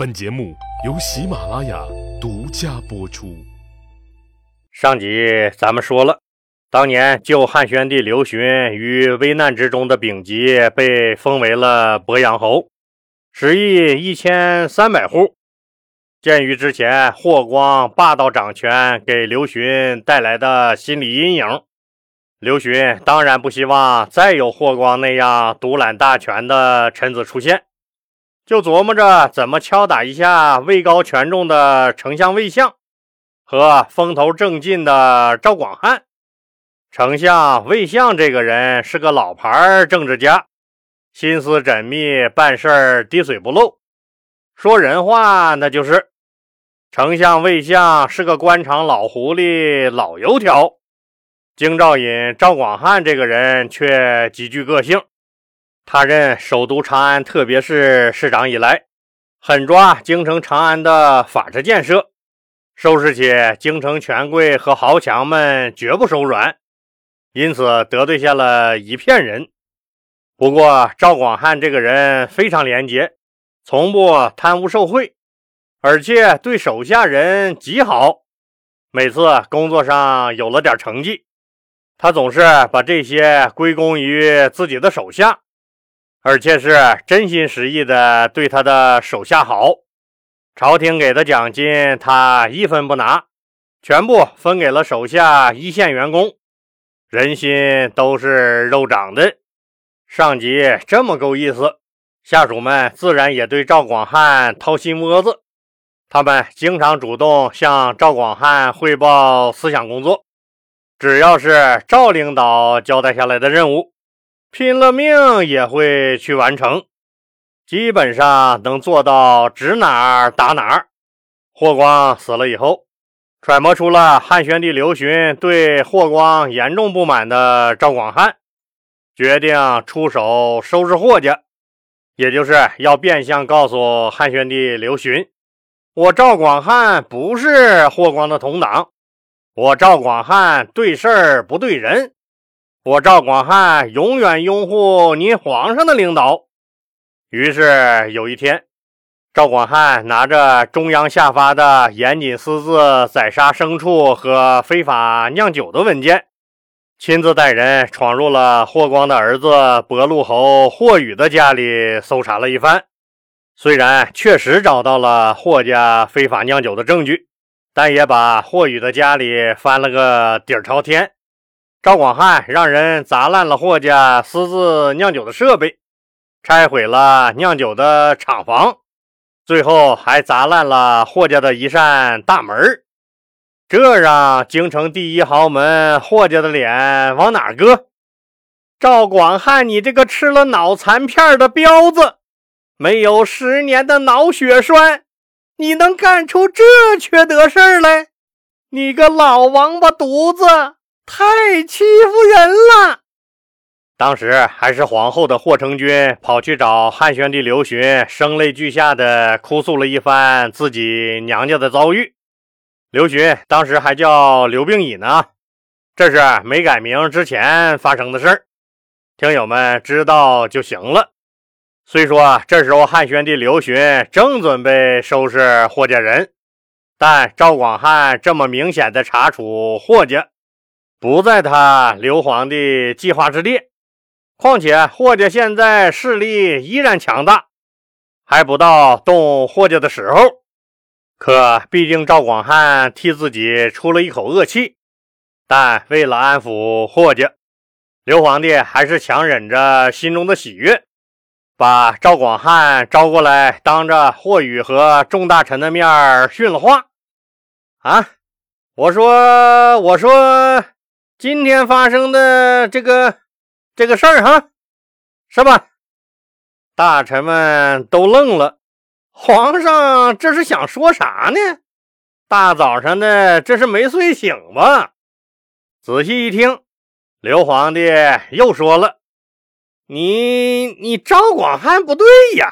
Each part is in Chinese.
本节目由喜马拉雅独家播出。上集咱们说了，当年救汉宣帝刘询于危难之中的丙吉被封为了鄱阳侯，食邑一千三百户。鉴于之前霍光霸道掌权给刘询带来的心理阴影，刘询当然不希望再有霍光那样独揽大权的臣子出现。就琢磨着怎么敲打一下位高权重的丞相魏相和风头正劲的赵广汉。丞相魏相这个人是个老牌政治家，心思缜密，办事滴水不漏。说人话，那就是丞相魏相是个官场老狐狸、老油条。京兆尹赵广汉这个人却极具个性。他任首都长安特别市市长以来，狠抓京城长安的法制建设，收拾起京城权贵和豪强们绝不手软，因此得罪下了一片人。不过赵广汉这个人非常廉洁，从不贪污受贿，而且对手下人极好。每次工作上有了点成绩，他总是把这些归功于自己的手下。而且是真心实意的对他的手下好，朝廷给的奖金他一分不拿，全部分给了手下一线员工。人心都是肉长的，上级这么够意思，下属们自然也对赵广汉掏心窝子。他们经常主动向赵广汉汇报思想工作，只要是赵领导交代下来的任务。拼了命也会去完成，基本上能做到指哪儿打哪儿。霍光死了以后，揣摩出了汉宣帝刘询对霍光严重不满的赵广汉，决定出手收拾霍家，也就是要变相告诉汉宣帝刘询：我赵广汉不是霍光的同党，我赵广汉对事儿不对人。我赵广汉永远拥护您皇上的领导。于是有一天，赵广汉拿着中央下发的严禁私自宰杀牲畜和非法酿酒的文件，亲自带人闯入了霍光的儿子博陆侯霍宇的家里搜查了一番。虽然确实找到了霍家非法酿酒的证据，但也把霍宇的家里翻了个底儿朝天。赵广汉让人砸烂了霍家私自酿酒的设备，拆毁了酿酒的厂房，最后还砸烂了霍家的一扇大门这让京城第一豪门霍家的脸往哪搁？赵广汉，你这个吃了脑残片的彪子，没有十年的脑血栓，你能干出这缺德事儿来？你个老王八犊子！太欺负人了！当时还是皇后的霍成君跑去找汉宣帝刘询，声泪俱下的哭诉了一番自己娘家的遭遇。刘询当时还叫刘病已呢，这是没改名之前发生的事儿，听友们知道就行了。虽说这时候汉宣帝刘询正准备收拾霍家人，但赵广汉这么明显的查处霍家。不在他刘皇帝计划之列，况且霍家现在势力依然强大，还不到动霍家的时候。可毕竟赵广汉替自己出了一口恶气，但为了安抚霍家，刘皇帝还是强忍着心中的喜悦，把赵广汉招过来，当着霍宇和众大臣的面训了话。啊，我说，我说。今天发生的这个这个事儿哈，是吧？大臣们都愣了。皇上这是想说啥呢？大早上的，这是没睡醒吧？仔细一听，刘皇帝又说了：“你你赵广汉不对呀，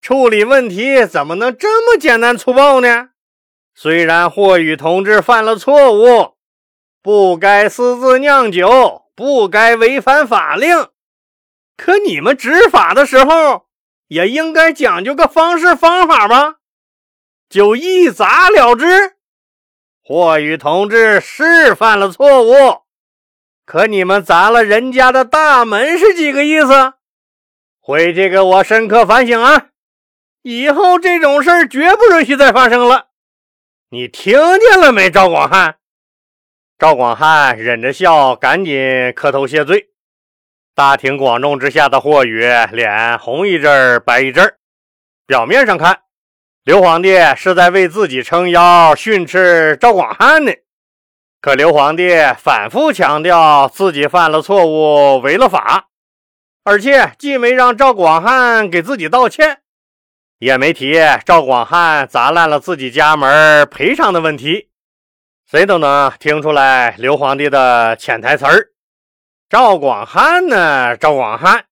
处理问题怎么能这么简单粗暴呢？虽然霍宇同志犯了错误。”不该私自酿酒，不该违反法令。可你们执法的时候，也应该讲究个方式方法吧？就一砸了之。霍宇同志是犯了错误，可你们砸了人家的大门是几个意思？回去给我深刻反省啊！以后这种事儿绝不允许再发生了。你听见了没，赵广汉？赵广汉忍着笑，赶紧磕头谢罪。大庭广众之下的霍宇脸红一阵白一阵表面上看，刘皇帝是在为自己撑腰训斥赵广汉呢。可刘皇帝反复强调自己犯了错误，违了法，而且既没让赵广汉给自己道歉，也没提赵广汉砸烂了自己家门赔偿的问题。谁都能听出来刘皇帝的潜台词儿。赵广汉呢？赵广汉，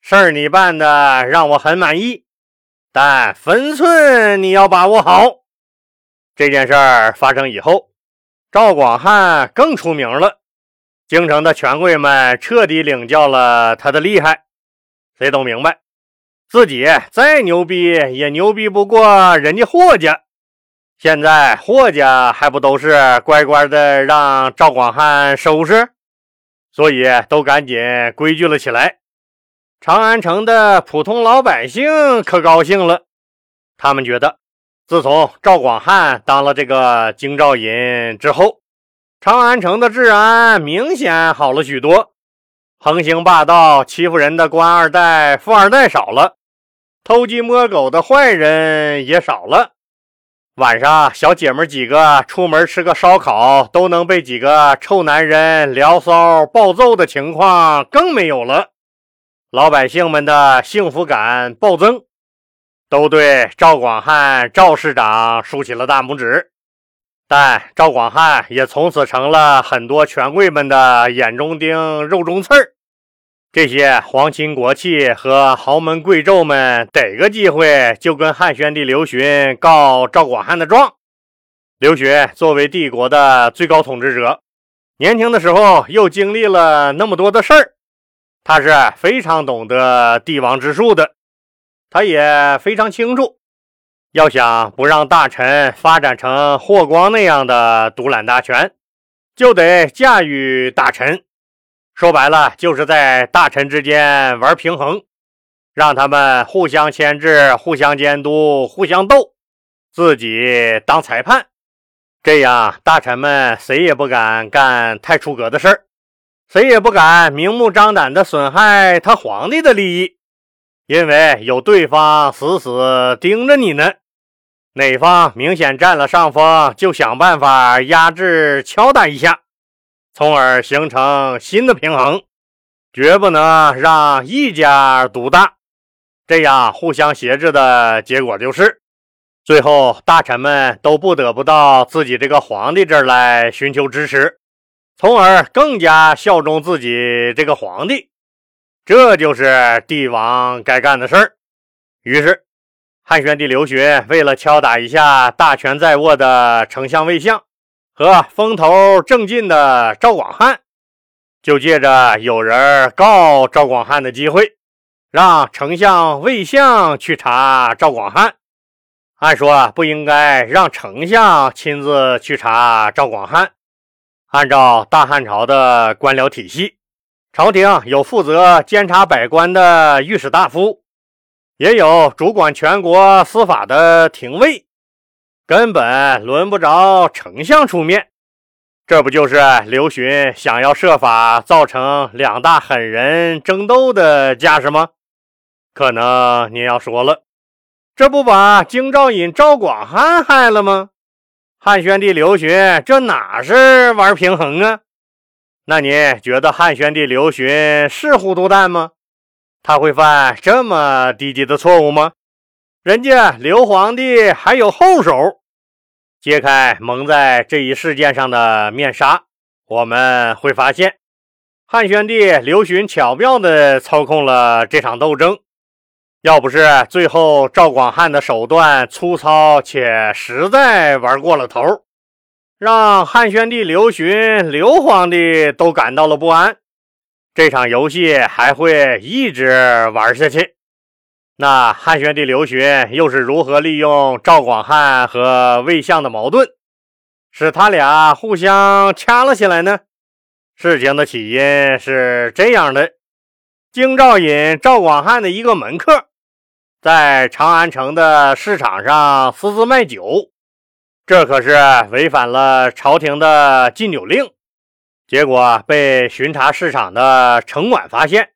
事儿你办的让我很满意，但分寸你要把握好。这件事儿发生以后，赵广汉更出名了，京城的权贵们彻底领教了他的厉害。谁都明白，自己再牛逼也牛逼不过人家霍家。现在霍家还不都是乖乖的让赵广汉收拾？所以都赶紧规矩了起来。长安城的普通老百姓可高兴了，他们觉得自从赵广汉当了这个京兆尹之后，长安城的治安明显好了许多，横行霸道、欺负人的官二代、富二代少了，偷鸡摸狗的坏人也少了。晚上，小姐们几个出门吃个烧烤，都能被几个臭男人聊骚暴揍的情况更没有了。老百姓们的幸福感暴增，都对赵广汉赵市长竖起了大拇指。但赵广汉也从此成了很多权贵们的眼中钉、肉中刺儿。这些皇亲国戚和豪门贵胄们逮个机会就跟汉宣帝刘询告赵广汉的状。刘询作为帝国的最高统治者，年轻的时候又经历了那么多的事儿，他是非常懂得帝王之术的。他也非常清楚，要想不让大臣发展成霍光那样的独揽大权，就得驾驭大臣。说白了，就是在大臣之间玩平衡，让他们互相牵制、互相监督、互相斗，自己当裁判。这样，大臣们谁也不敢干太出格的事儿，谁也不敢明目张胆地损害他皇帝的利益，因为有对方死死盯着你呢。哪方明显占了上风，就想办法压制、敲打一下。从而形成新的平衡，绝不能让一家独大。这样互相挟制的结果就是，最后大臣们都不得不到自己这个皇帝这儿来寻求支持，从而更加效忠自己这个皇帝。这就是帝王该干的事儿。于是，汉宣帝刘询为了敲打一下大权在握的丞相魏相。和风头正劲的赵广汉，就借着有人告赵广汉的机会，让丞相魏相去查赵广汉。按说不应该让丞相亲自去查赵广汉。按照大汉朝的官僚体系，朝廷有负责监察百官的御史大夫，也有主管全国司法的廷尉。根本轮不着丞相出面，这不就是刘询想要设法造成两大狠人争斗的架势吗？可能你要说了，这不把京兆尹赵广汉害了吗？汉宣帝刘询这哪是玩平衡啊？那你觉得汉宣帝刘询是糊涂蛋吗？他会犯这么低级的错误吗？人家刘皇帝还有后手，揭开蒙在这一事件上的面纱，我们会发现，汉宣帝刘询巧妙地操控了这场斗争。要不是最后赵广汉的手段粗糙且实在玩过了头，让汉宣帝刘询刘皇帝都感到了不安，这场游戏还会一直玩下去。那汉宣帝刘询又是如何利用赵广汉和魏相的矛盾，使他俩互相掐了起来呢？事情的起因是这样的：京兆尹赵广汉的一个门客，在长安城的市场上私自卖酒，这可是违反了朝廷的禁酒令。结果被巡查市场的城管发现。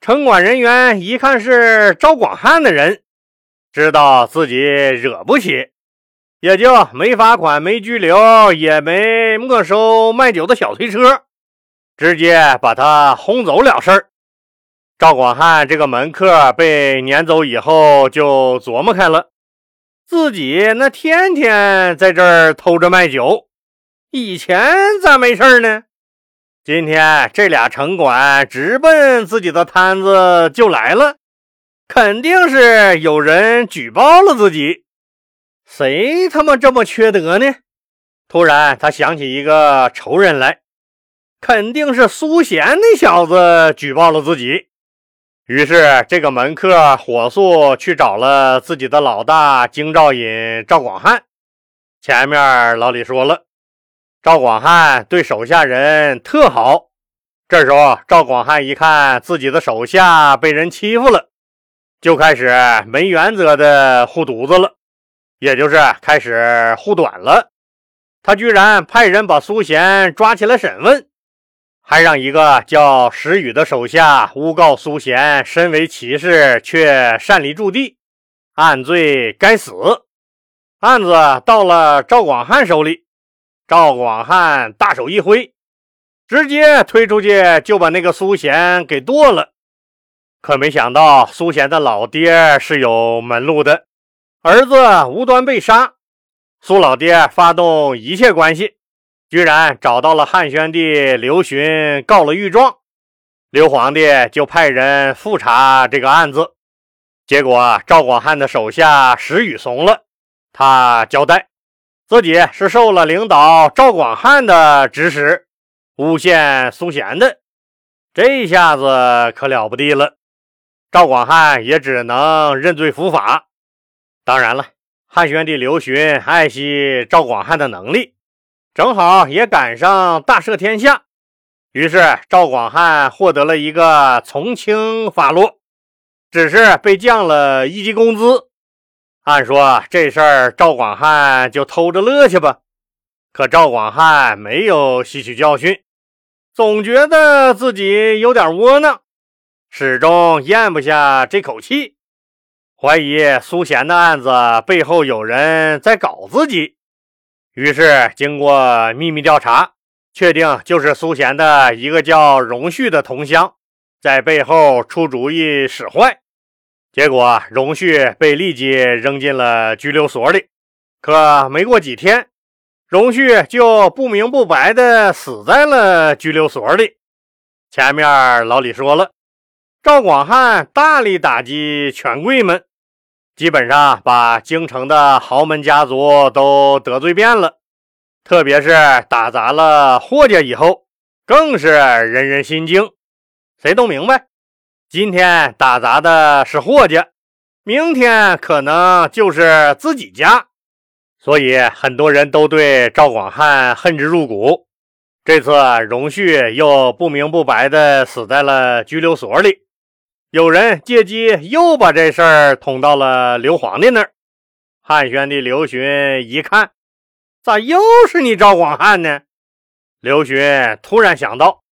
城管人员一看是赵广汉的人，知道自己惹不起，也就没罚款、没拘留、也没没收卖酒的小推车，直接把他轰走了事儿。赵广汉这个门客被撵走以后，就琢磨开了，自己那天天在这儿偷着卖酒，以前咋没事呢？今天这俩城管直奔自己的摊子就来了，肯定是有人举报了自己。谁他妈这么缺德呢？突然他想起一个仇人来，肯定是苏贤那小子举报了自己。于是这个门客火速去找了自己的老大京兆尹赵广汉。前面老李说了。赵广汉对手下人特好，这时候赵广汉一看自己的手下被人欺负了，就开始没原则的护犊子了，也就是开始护短了。他居然派人把苏贤抓起来审问，还让一个叫石宇的手下诬告苏贤身为骑士却擅离驻地，按罪该死。案子到了赵广汉手里。赵广汉大手一挥，直接推出去就把那个苏贤给剁了。可没想到，苏贤的老爹是有门路的，儿子无端被杀，苏老爹发动一切关系，居然找到了汉宣帝刘询，告了御状。刘皇帝就派人复查这个案子，结果赵广汉的手下石宇怂了，他交代。自己是受了领导赵广汉的指使，诬陷苏贤的，这下子可了不地了。赵广汉也只能认罪伏法。当然了，汉宣帝刘询爱惜赵广汉的能力，正好也赶上大赦天下，于是赵广汉获得了一个从轻发落，只是被降了一级工资。按说这事儿赵广汉就偷着乐去吧，可赵广汉没有吸取教训，总觉得自己有点窝囊，始终咽不下这口气，怀疑苏贤的案子背后有人在搞自己。于是经过秘密调查，确定就是苏贤的一个叫荣旭的同乡在背后出主意使坏。结果，荣旭被立即扔进了拘留所里。可没过几天，荣旭就不明不白的死在了拘留所里。前面老李说了，赵广汉大力打击权贵们，基本上把京城的豪门家族都得罪遍了。特别是打砸了霍家以后，更是人人心惊。谁都明白。今天打砸的是霍家，明天可能就是自己家，所以很多人都对赵广汉恨之入骨。这次荣旭又不明不白的死在了拘留所里，有人借机又把这事儿捅到了刘皇帝那儿。汉宣帝刘询一看，咋又是你赵广汉呢？刘询突然想到，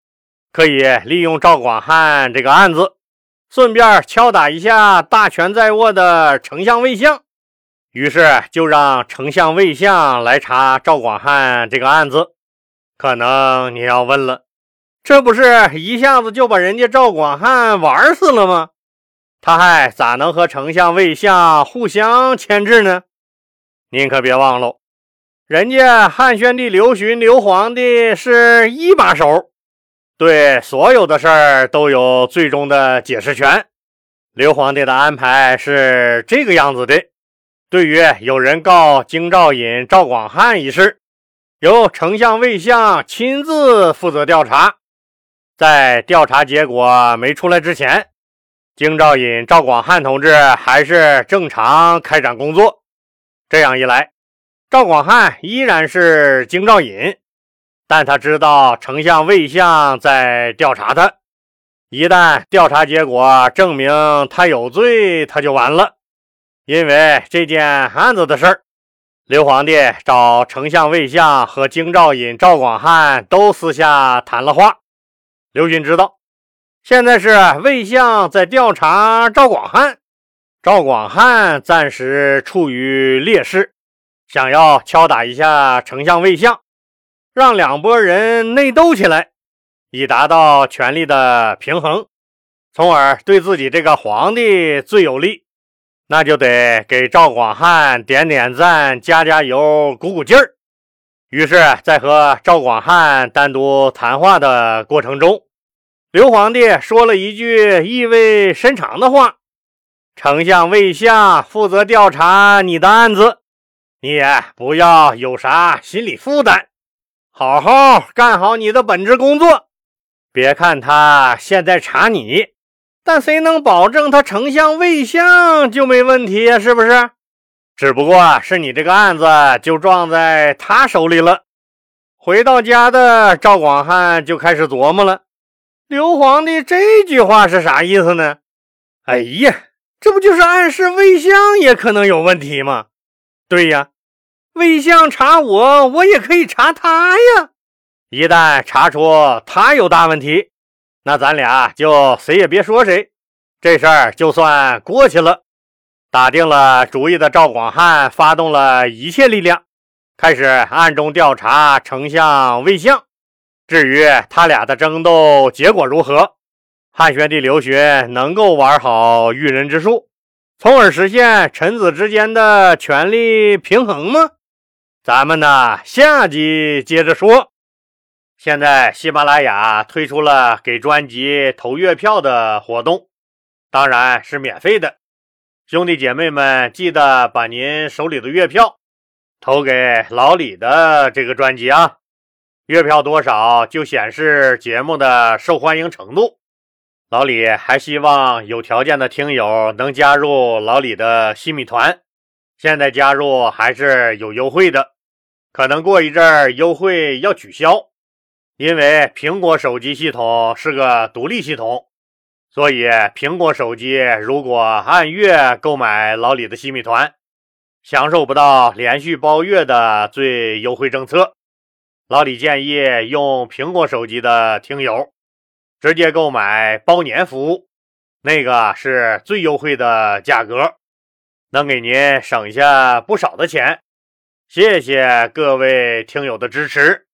可以利用赵广汉这个案子。顺便敲打一下大权在握的丞相魏相，于是就让丞相魏相来查赵广汉这个案子。可能你要问了，这不是一下子就把人家赵广汉玩死了吗？他还咋能和丞相魏相互相牵制呢？您可别忘了，人家汉宣帝刘询刘皇帝是一把手。对所有的事儿都有最终的解释权。刘皇帝的安排是这个样子的：对于有人告京兆尹赵广汉一事，由丞相魏相亲自负责调查。在调查结果没出来之前，京兆尹赵广汉同志还是正常开展工作。这样一来，赵广汉依然是京兆尹，但他知道丞相魏相在调查他。一旦调查结果证明他有罪，他就完了。因为这件案子的事儿，刘皇帝找丞相魏相和京兆尹赵广汉都私下谈了话。刘询知道。现在是魏相在调查赵广汉，赵广汉暂时处于劣势，想要敲打一下丞相魏相，让两拨人内斗起来，以达到权力的平衡，从而对自己这个皇帝最有利。那就得给赵广汉点点赞、加加油、鼓鼓劲儿。于是，在和赵广汉单独谈话的过程中。刘皇帝说了一句意味深长的话：“丞相魏相负责调查你的案子，你也不要有啥心理负担，好好干好你的本职工作。别看他现在查你，但谁能保证他丞相魏相就没问题呀？是不是？只不过是你这个案子就撞在他手里了。”回到家的赵广汉就开始琢磨了。刘皇帝这句话是啥意思呢？哎呀，这不就是暗示魏相也可能有问题吗？对呀，魏相查我，我也可以查他呀。一旦查出他有大问题，那咱俩就谁也别说谁，这事儿就算过去了。打定了主意的赵广汉发动了一切力量，开始暗中调查丞相魏相。至于他俩的争斗结果如何，汉宣帝刘询能够玩好驭人之术，从而实现臣子之间的权力平衡吗？咱们呢，下集接着说。现在喜马拉雅推出了给专辑投月票的活动，当然是免费的。兄弟姐妹们，记得把您手里的月票投给老李的这个专辑啊。月票多少就显示节目的受欢迎程度。老李还希望有条件的听友能加入老李的新米团，现在加入还是有优惠的，可能过一阵儿优惠要取消，因为苹果手机系统是个独立系统，所以苹果手机如果按月购买老李的新米团，享受不到连续包月的最优惠政策。老李建议用苹果手机的听友直接购买包年服务，那个是最优惠的价格，能给您省下不少的钱。谢谢各位听友的支持。